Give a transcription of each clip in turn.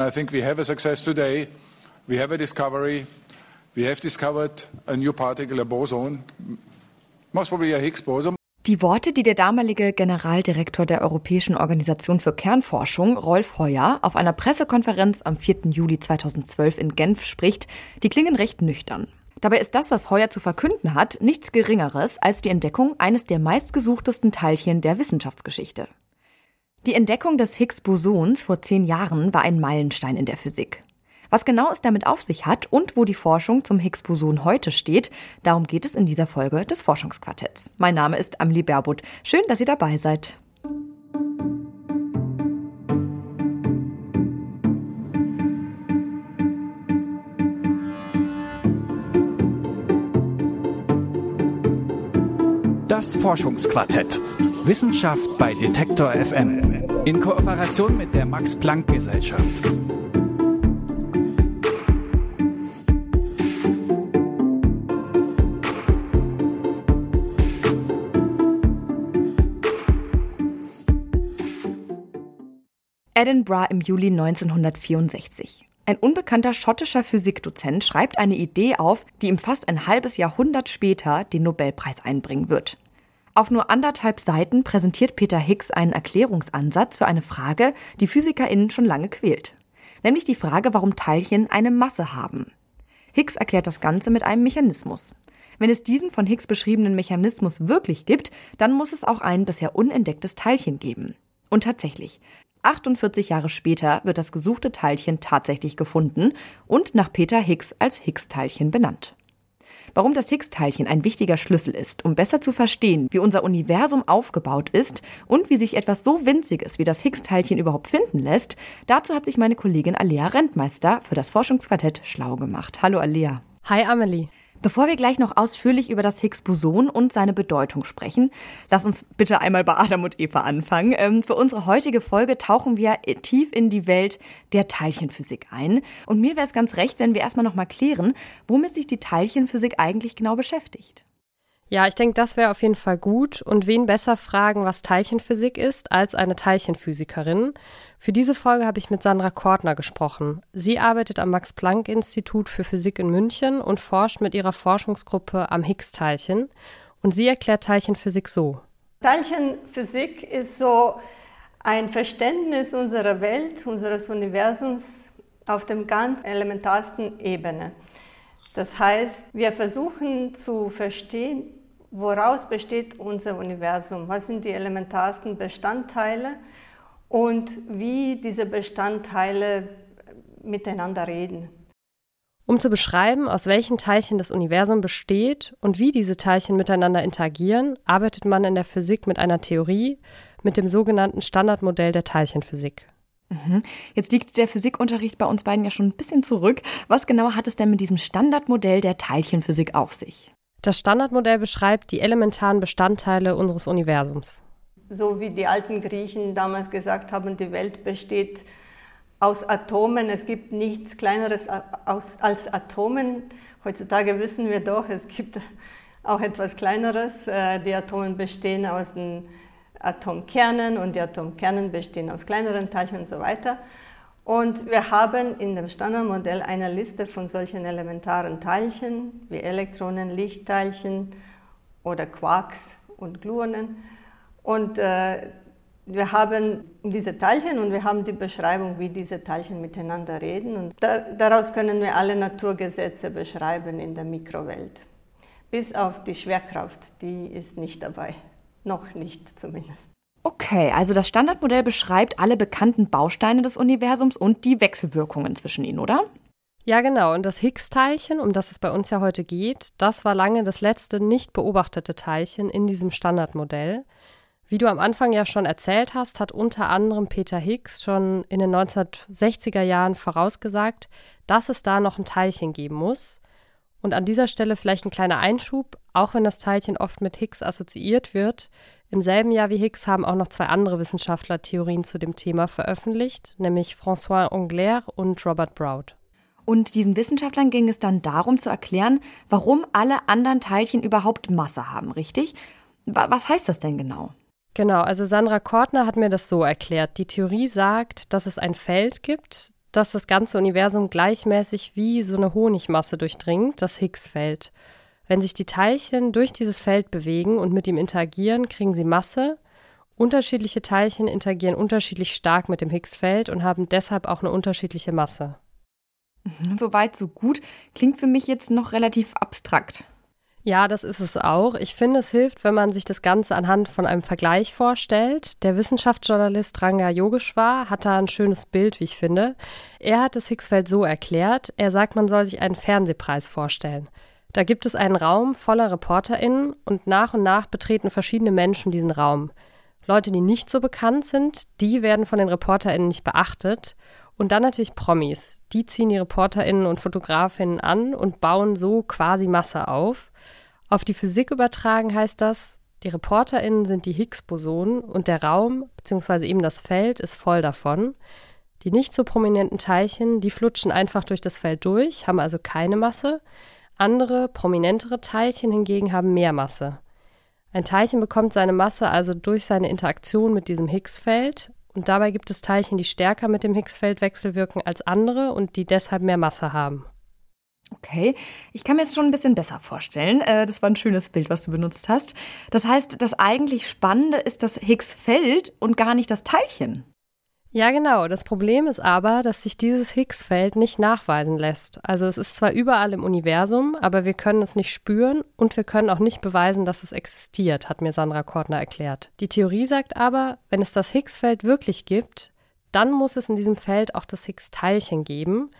I think we have a success today. We have a discovery. We have discovered a new particle, a boson, most probably a Higgs boson. Die Worte, die der damalige Generaldirektor der Europäischen Organisation für Kernforschung, Rolf Heuer, auf einer Pressekonferenz am 4. Juli 2012 in Genf spricht, die klingen recht nüchtern. Dabei ist das, was Heuer zu verkünden hat, nichts Geringeres als die Entdeckung eines der meistgesuchtesten Teilchen der Wissenschaftsgeschichte. Die Entdeckung des Higgs-Bosons vor zehn Jahren war ein Meilenstein in der Physik. Was genau es damit auf sich hat und wo die Forschung zum Higgs-Boson heute steht, darum geht es in dieser Folge des Forschungsquartetts. Mein Name ist Amelie Berbot. Schön, dass ihr dabei seid. Das Forschungsquartett. Wissenschaft bei Detektor FM. In Kooperation mit der Max Planck Gesellschaft. Edinburgh im Juli 1964. Ein unbekannter schottischer Physikdozent schreibt eine Idee auf, die ihm fast ein halbes Jahrhundert später den Nobelpreis einbringen wird. Auf nur anderthalb Seiten präsentiert Peter Higgs einen Erklärungsansatz für eine Frage, die PhysikerInnen schon lange quält. Nämlich die Frage, warum Teilchen eine Masse haben. Higgs erklärt das Ganze mit einem Mechanismus. Wenn es diesen von Higgs beschriebenen Mechanismus wirklich gibt, dann muss es auch ein bisher unentdecktes Teilchen geben. Und tatsächlich, 48 Jahre später wird das gesuchte Teilchen tatsächlich gefunden und nach Peter Higgs als Higgs-Teilchen benannt. Warum das Higgs-Teilchen ein wichtiger Schlüssel ist, um besser zu verstehen, wie unser Universum aufgebaut ist und wie sich etwas so Winziges wie das Higgs-Teilchen überhaupt finden lässt, dazu hat sich meine Kollegin Alea Rentmeister für das Forschungsquartett schlau gemacht. Hallo Alea. Hi Amelie. Bevor wir gleich noch ausführlich über das Higgs-Boson und seine Bedeutung sprechen, lass uns bitte einmal bei Adam und Eva anfangen. Ähm, für unsere heutige Folge tauchen wir tief in die Welt der Teilchenphysik ein. Und mir wäre es ganz recht, wenn wir erstmal noch mal klären, womit sich die Teilchenphysik eigentlich genau beschäftigt. Ja, ich denke, das wäre auf jeden Fall gut. Und wen besser fragen, was Teilchenphysik ist, als eine Teilchenphysikerin. Für diese Folge habe ich mit Sandra Kortner gesprochen. Sie arbeitet am Max-Planck-Institut für Physik in München und forscht mit ihrer Forschungsgruppe am Higgs-Teilchen. Und sie erklärt Teilchenphysik so. Teilchenphysik ist so ein Verständnis unserer Welt, unseres Universums auf dem ganz elementarsten Ebene. Das heißt, wir versuchen zu verstehen, woraus besteht unser Universum, was sind die elementarsten Bestandteile und wie diese Bestandteile miteinander reden. Um zu beschreiben, aus welchen Teilchen das Universum besteht und wie diese Teilchen miteinander interagieren, arbeitet man in der Physik mit einer Theorie, mit dem sogenannten Standardmodell der Teilchenphysik. Mhm. Jetzt liegt der Physikunterricht bei uns beiden ja schon ein bisschen zurück. Was genau hat es denn mit diesem Standardmodell der Teilchenphysik auf sich? Das Standardmodell beschreibt die elementaren Bestandteile unseres Universums. So wie die alten Griechen damals gesagt haben, die Welt besteht aus Atomen. Es gibt nichts Kleineres als Atomen. Heutzutage wissen wir doch, es gibt auch etwas Kleineres. Äh, die Atome bestehen aus den Atomkernen und die Atomkernen bestehen aus kleineren Teilchen und so weiter. Und wir haben in dem Standardmodell eine Liste von solchen elementaren Teilchen wie Elektronen, Lichtteilchen oder Quarks und Gluonen. Und äh, wir haben diese Teilchen und wir haben die Beschreibung, wie diese Teilchen miteinander reden. Und da, daraus können wir alle Naturgesetze beschreiben in der Mikrowelt. Bis auf die Schwerkraft, die ist nicht dabei. Noch nicht zumindest. Okay, also das Standardmodell beschreibt alle bekannten Bausteine des Universums und die Wechselwirkungen zwischen ihnen, oder? Ja, genau. Und das Higgs-Teilchen, um das es bei uns ja heute geht, das war lange das letzte nicht beobachtete Teilchen in diesem Standardmodell. Wie du am Anfang ja schon erzählt hast, hat unter anderem Peter Higgs schon in den 1960er Jahren vorausgesagt, dass es da noch ein Teilchen geben muss. Und an dieser Stelle vielleicht ein kleiner Einschub, auch wenn das Teilchen oft mit Higgs assoziiert wird. Im selben Jahr wie Higgs haben auch noch zwei andere Wissenschaftler Theorien zu dem Thema veröffentlicht, nämlich François Englert und Robert Broud. Und diesen Wissenschaftlern ging es dann darum zu erklären, warum alle anderen Teilchen überhaupt Masse haben, richtig? Was heißt das denn genau? Genau, also Sandra Kortner hat mir das so erklärt. Die Theorie sagt, dass es ein Feld gibt, dass das ganze Universum gleichmäßig wie so eine Honigmasse durchdringt, das Higgs-Feld. Wenn sich die Teilchen durch dieses Feld bewegen und mit ihm interagieren, kriegen sie Masse. Unterschiedliche Teilchen interagieren unterschiedlich stark mit dem Higgs-Feld und haben deshalb auch eine unterschiedliche Masse. Mhm, so weit, so gut. Klingt für mich jetzt noch relativ abstrakt. Ja, das ist es auch. Ich finde, es hilft, wenn man sich das Ganze anhand von einem Vergleich vorstellt. Der Wissenschaftsjournalist Ranga Yogeshwar hat da ein schönes Bild, wie ich finde. Er hat das Higgsfeld so erklärt. Er sagt, man soll sich einen Fernsehpreis vorstellen. Da gibt es einen Raum voller ReporterInnen und nach und nach betreten verschiedene Menschen diesen Raum. Leute, die nicht so bekannt sind, die werden von den ReporterInnen nicht beachtet. Und dann natürlich Promis. Die ziehen die ReporterInnen und Fotografinnen an und bauen so quasi Masse auf. Auf die Physik übertragen heißt das, die ReporterInnen sind die Higgs-Bosonen und der Raum bzw. eben das Feld ist voll davon. Die nicht so prominenten Teilchen, die flutschen einfach durch das Feld durch, haben also keine Masse. Andere, prominentere Teilchen hingegen haben mehr Masse. Ein Teilchen bekommt seine Masse also durch seine Interaktion mit diesem Higgs-Feld und dabei gibt es Teilchen, die stärker mit dem Higgs-Feld wechselwirken als andere und die deshalb mehr Masse haben. Okay, ich kann mir es schon ein bisschen besser vorstellen. Äh, das war ein schönes Bild, was du benutzt hast. Das heißt, das eigentlich Spannende ist das Higgs-Feld und gar nicht das Teilchen. Ja, genau. Das Problem ist aber, dass sich dieses Higgs-Feld nicht nachweisen lässt. Also es ist zwar überall im Universum, aber wir können es nicht spüren und wir können auch nicht beweisen, dass es existiert, hat mir Sandra Kortner erklärt. Die Theorie sagt aber, wenn es das Higgs-Feld wirklich gibt, dann muss es in diesem Feld auch das Higgs-Teilchen geben.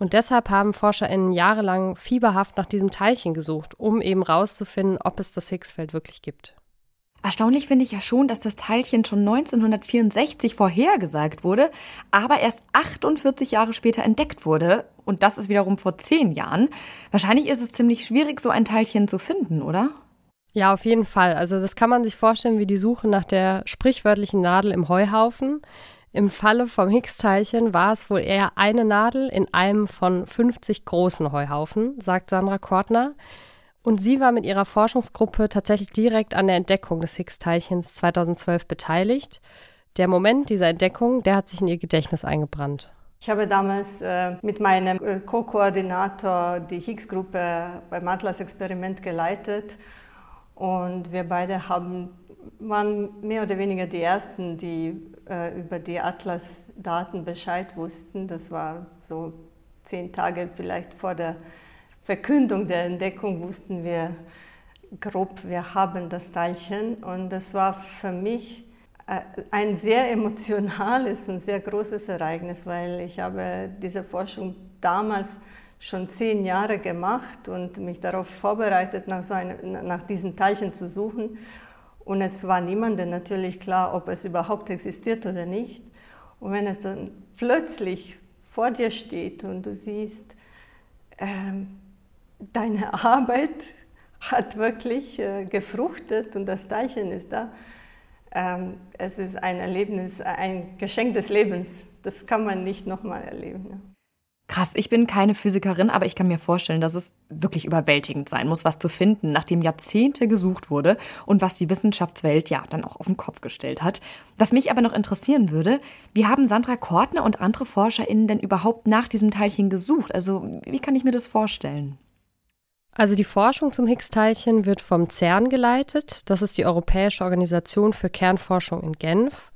Und deshalb haben ForscherInnen jahrelang fieberhaft nach diesem Teilchen gesucht, um eben rauszufinden, ob es das Higgs-Feld wirklich gibt. Erstaunlich finde ich ja schon, dass das Teilchen schon 1964 vorhergesagt wurde, aber erst 48 Jahre später entdeckt wurde. Und das ist wiederum vor zehn Jahren. Wahrscheinlich ist es ziemlich schwierig, so ein Teilchen zu finden, oder? Ja, auf jeden Fall. Also das kann man sich vorstellen wie die Suche nach der sprichwörtlichen Nadel im Heuhaufen. Im Falle vom Higgs-Teilchen war es wohl eher eine Nadel in einem von 50 großen Heuhaufen, sagt Sandra Kortner. Und sie war mit ihrer Forschungsgruppe tatsächlich direkt an der Entdeckung des Higgs-Teilchens 2012 beteiligt. Der Moment dieser Entdeckung, der hat sich in ihr Gedächtnis eingebrannt. Ich habe damals äh, mit meinem äh, Co-Koordinator die Higgs-Gruppe beim Atlas-Experiment geleitet und wir beide haben, waren mehr oder weniger die Ersten, die äh, über die Atlas-Daten Bescheid wussten. Das war so zehn Tage vielleicht vor der Verkündung der Entdeckung wussten wir grob, wir haben das Teilchen. Und das war für mich äh, ein sehr emotionales und sehr großes Ereignis, weil ich habe diese Forschung damals schon zehn Jahre gemacht und mich darauf vorbereitet, nach, so einem, nach diesem Teilchen zu suchen. Und es war niemandem natürlich klar, ob es überhaupt existiert oder nicht. Und wenn es dann plötzlich vor dir steht und du siehst, ähm, deine Arbeit hat wirklich äh, gefruchtet und das Teilchen ist da. Ähm, es ist ein Erlebnis, ein Geschenk des Lebens. Das kann man nicht nochmal erleben. Ne? Krass, ich bin keine Physikerin, aber ich kann mir vorstellen, dass es wirklich überwältigend sein muss, was zu finden, nachdem Jahrzehnte gesucht wurde und was die Wissenschaftswelt ja dann auch auf den Kopf gestellt hat. Was mich aber noch interessieren würde, wie haben Sandra Kortner und andere ForscherInnen denn überhaupt nach diesem Teilchen gesucht? Also, wie kann ich mir das vorstellen? Also die Forschung zum Higgs-Teilchen wird vom CERN geleitet. Das ist die Europäische Organisation für Kernforschung in Genf.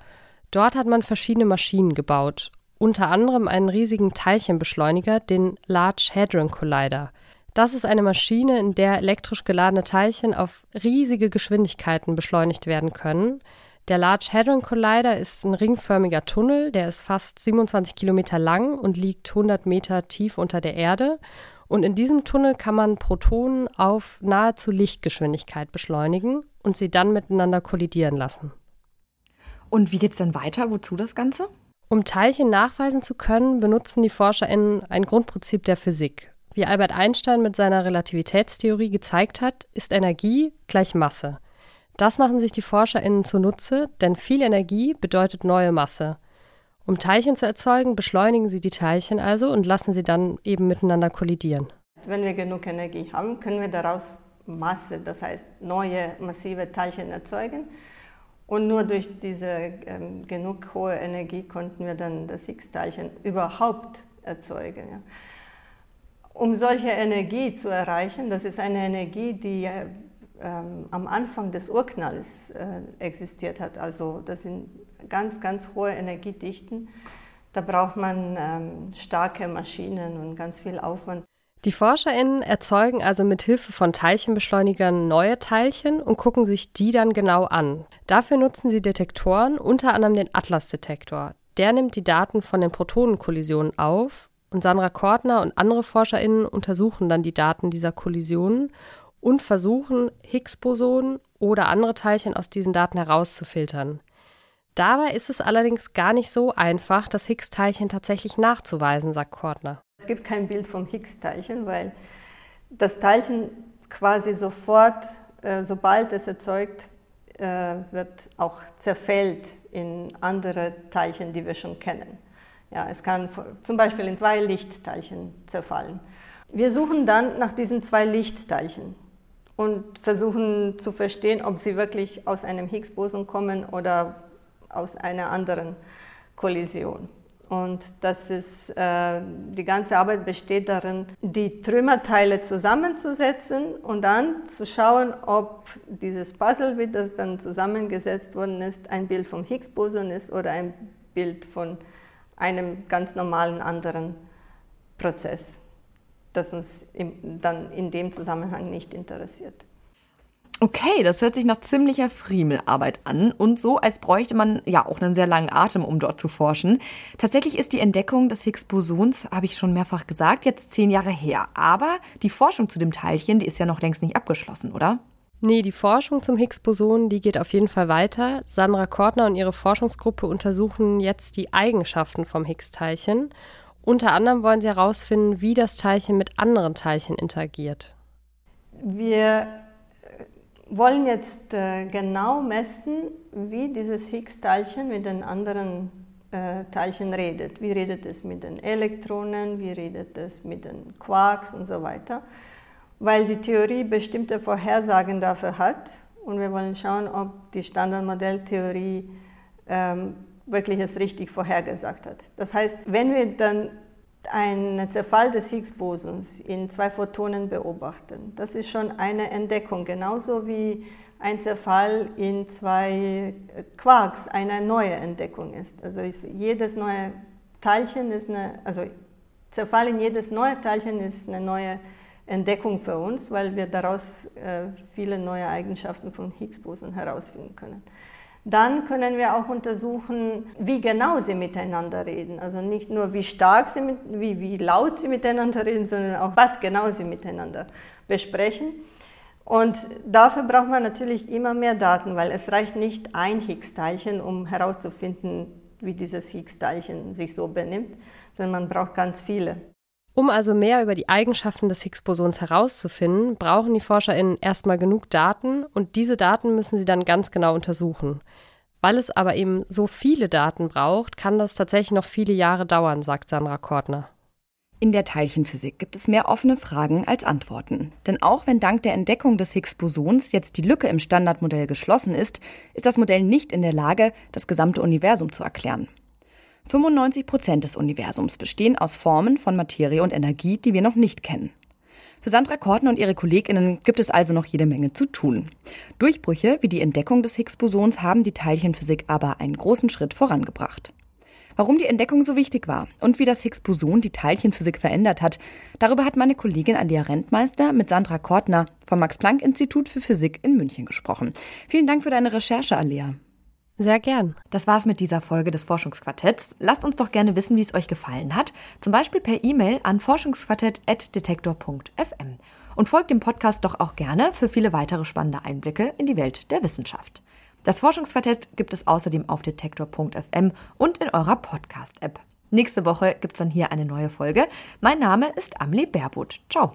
Dort hat man verschiedene Maschinen gebaut, unter anderem einen riesigen Teilchenbeschleuniger, den Large Hadron Collider. Das ist eine Maschine, in der elektrisch geladene Teilchen auf riesige Geschwindigkeiten beschleunigt werden können. Der Large Hadron Collider ist ein ringförmiger Tunnel, der ist fast 27 Kilometer lang und liegt 100 Meter tief unter der Erde und in diesem Tunnel kann man Protonen auf nahezu Lichtgeschwindigkeit beschleunigen und sie dann miteinander kollidieren lassen. Und wie geht es dann weiter? Wozu das Ganze? Um Teilchen nachweisen zu können, benutzen die ForscherInnen ein Grundprinzip der Physik. Wie Albert Einstein mit seiner Relativitätstheorie gezeigt hat, ist Energie gleich Masse. Das machen sich die ForscherInnen zunutze, denn viel Energie bedeutet neue Masse. Um Teilchen zu erzeugen, beschleunigen sie die Teilchen also und lassen sie dann eben miteinander kollidieren. Wenn wir genug Energie haben, können wir daraus Masse, das heißt neue massive Teilchen erzeugen. Und nur durch diese ähm, genug hohe Energie konnten wir dann das Higgs-Teilchen überhaupt erzeugen. Ja. Um solche Energie zu erreichen, das ist eine Energie, die äh, am Anfang des Urknalls äh, existiert hat, also das sind ganz, ganz hohe Energiedichten, da braucht man ähm, starke Maschinen und ganz viel Aufwand. Die ForscherInnen erzeugen also mit Hilfe von Teilchenbeschleunigern neue Teilchen und gucken sich die dann genau an. Dafür nutzen sie Detektoren, unter anderem den Atlas-Detektor. Der nimmt die Daten von den Protonenkollisionen auf und Sandra Kortner und andere ForscherInnen untersuchen dann die Daten dieser Kollisionen und versuchen, Higgs-Bosonen oder andere Teilchen aus diesen Daten herauszufiltern. Dabei ist es allerdings gar nicht so einfach, das Higgs-Teilchen tatsächlich nachzuweisen, sagt Kortner. Es gibt kein Bild vom Higgs-Teilchen, weil das Teilchen quasi sofort, äh, sobald es erzeugt äh, wird, auch zerfällt in andere Teilchen, die wir schon kennen. Ja, es kann zum Beispiel in zwei Lichtteilchen zerfallen. Wir suchen dann nach diesen zwei Lichtteilchen und versuchen zu verstehen, ob sie wirklich aus einem Higgs-Boson kommen oder aus einer anderen Kollision. Und das ist, äh, die ganze Arbeit besteht darin, die Trümmerteile zusammenzusetzen und dann zu schauen, ob dieses Puzzle, wie das dann zusammengesetzt worden ist, ein Bild vom Higgs-Boson ist oder ein Bild von einem ganz normalen anderen Prozess, das uns im, dann in dem Zusammenhang nicht interessiert. Okay, das hört sich nach ziemlicher Friemelarbeit an und so, als bräuchte man ja auch einen sehr langen Atem, um dort zu forschen. Tatsächlich ist die Entdeckung des Higgs-Bosons, habe ich schon mehrfach gesagt, jetzt zehn Jahre her. Aber die Forschung zu dem Teilchen, die ist ja noch längst nicht abgeschlossen, oder? Nee, die Forschung zum Higgs-Boson, die geht auf jeden Fall weiter. Sandra Kortner und ihre Forschungsgruppe untersuchen jetzt die Eigenschaften vom Higgs-Teilchen. Unter anderem wollen sie herausfinden, wie das Teilchen mit anderen Teilchen interagiert. Wir wollen jetzt äh, genau messen, wie dieses Higgs-Teilchen mit den anderen äh, Teilchen redet. Wie redet es mit den Elektronen, wie redet es mit den Quarks und so weiter. Weil die Theorie bestimmte Vorhersagen dafür hat und wir wollen schauen, ob die Standardmodelltheorie ähm, wirklich es richtig vorhergesagt hat. Das heißt, wenn wir dann einen Zerfall des Higgs-Bosons in zwei Photonen beobachten. Das ist schon eine Entdeckung, genauso wie ein Zerfall in zwei Quarks eine neue Entdeckung ist. Also jedes neue Teilchen ist eine, also Zerfall in jedes neue Teilchen ist eine neue Entdeckung für uns, weil wir daraus äh, viele neue Eigenschaften von Higgs-Boson herausfinden können. Dann können wir auch untersuchen, wie genau sie miteinander reden. Also nicht nur, wie stark sie, mit, wie, wie laut sie miteinander reden, sondern auch, was genau sie miteinander besprechen. Und dafür braucht man natürlich immer mehr Daten, weil es reicht nicht ein Higgs-Teilchen, um herauszufinden, wie dieses Higgs-Teilchen sich so benimmt, sondern man braucht ganz viele. Um also mehr über die Eigenschaften des Higgs-Bosons herauszufinden, brauchen die ForscherInnen erstmal genug Daten und diese Daten müssen sie dann ganz genau untersuchen. Weil es aber eben so viele Daten braucht, kann das tatsächlich noch viele Jahre dauern, sagt Sandra Kortner. In der Teilchenphysik gibt es mehr offene Fragen als Antworten. Denn auch wenn dank der Entdeckung des Higgs-Bosons jetzt die Lücke im Standardmodell geschlossen ist, ist das Modell nicht in der Lage, das gesamte Universum zu erklären. 95 Prozent des Universums bestehen aus Formen von Materie und Energie, die wir noch nicht kennen. Für Sandra Korten und ihre KollegInnen gibt es also noch jede Menge zu tun. Durchbrüche wie die Entdeckung des Higgs-Bosons haben die Teilchenphysik aber einen großen Schritt vorangebracht. Warum die Entdeckung so wichtig war und wie das Higgs-Boson die Teilchenphysik verändert hat, darüber hat meine Kollegin Alia Rentmeister mit Sandra Kortner vom Max-Planck-Institut für Physik in München gesprochen. Vielen Dank für deine Recherche, Alia. Sehr gern. Das war's mit dieser Folge des Forschungsquartetts. Lasst uns doch gerne wissen, wie es euch gefallen hat. Zum Beispiel per E-Mail an forschungsquartett.detektor.fm. Und folgt dem Podcast doch auch gerne für viele weitere spannende Einblicke in die Welt der Wissenschaft. Das Forschungsquartett gibt es außerdem auf detektor.fm und in eurer Podcast-App. Nächste Woche gibt's dann hier eine neue Folge. Mein Name ist Amelie Baerbuth. Ciao.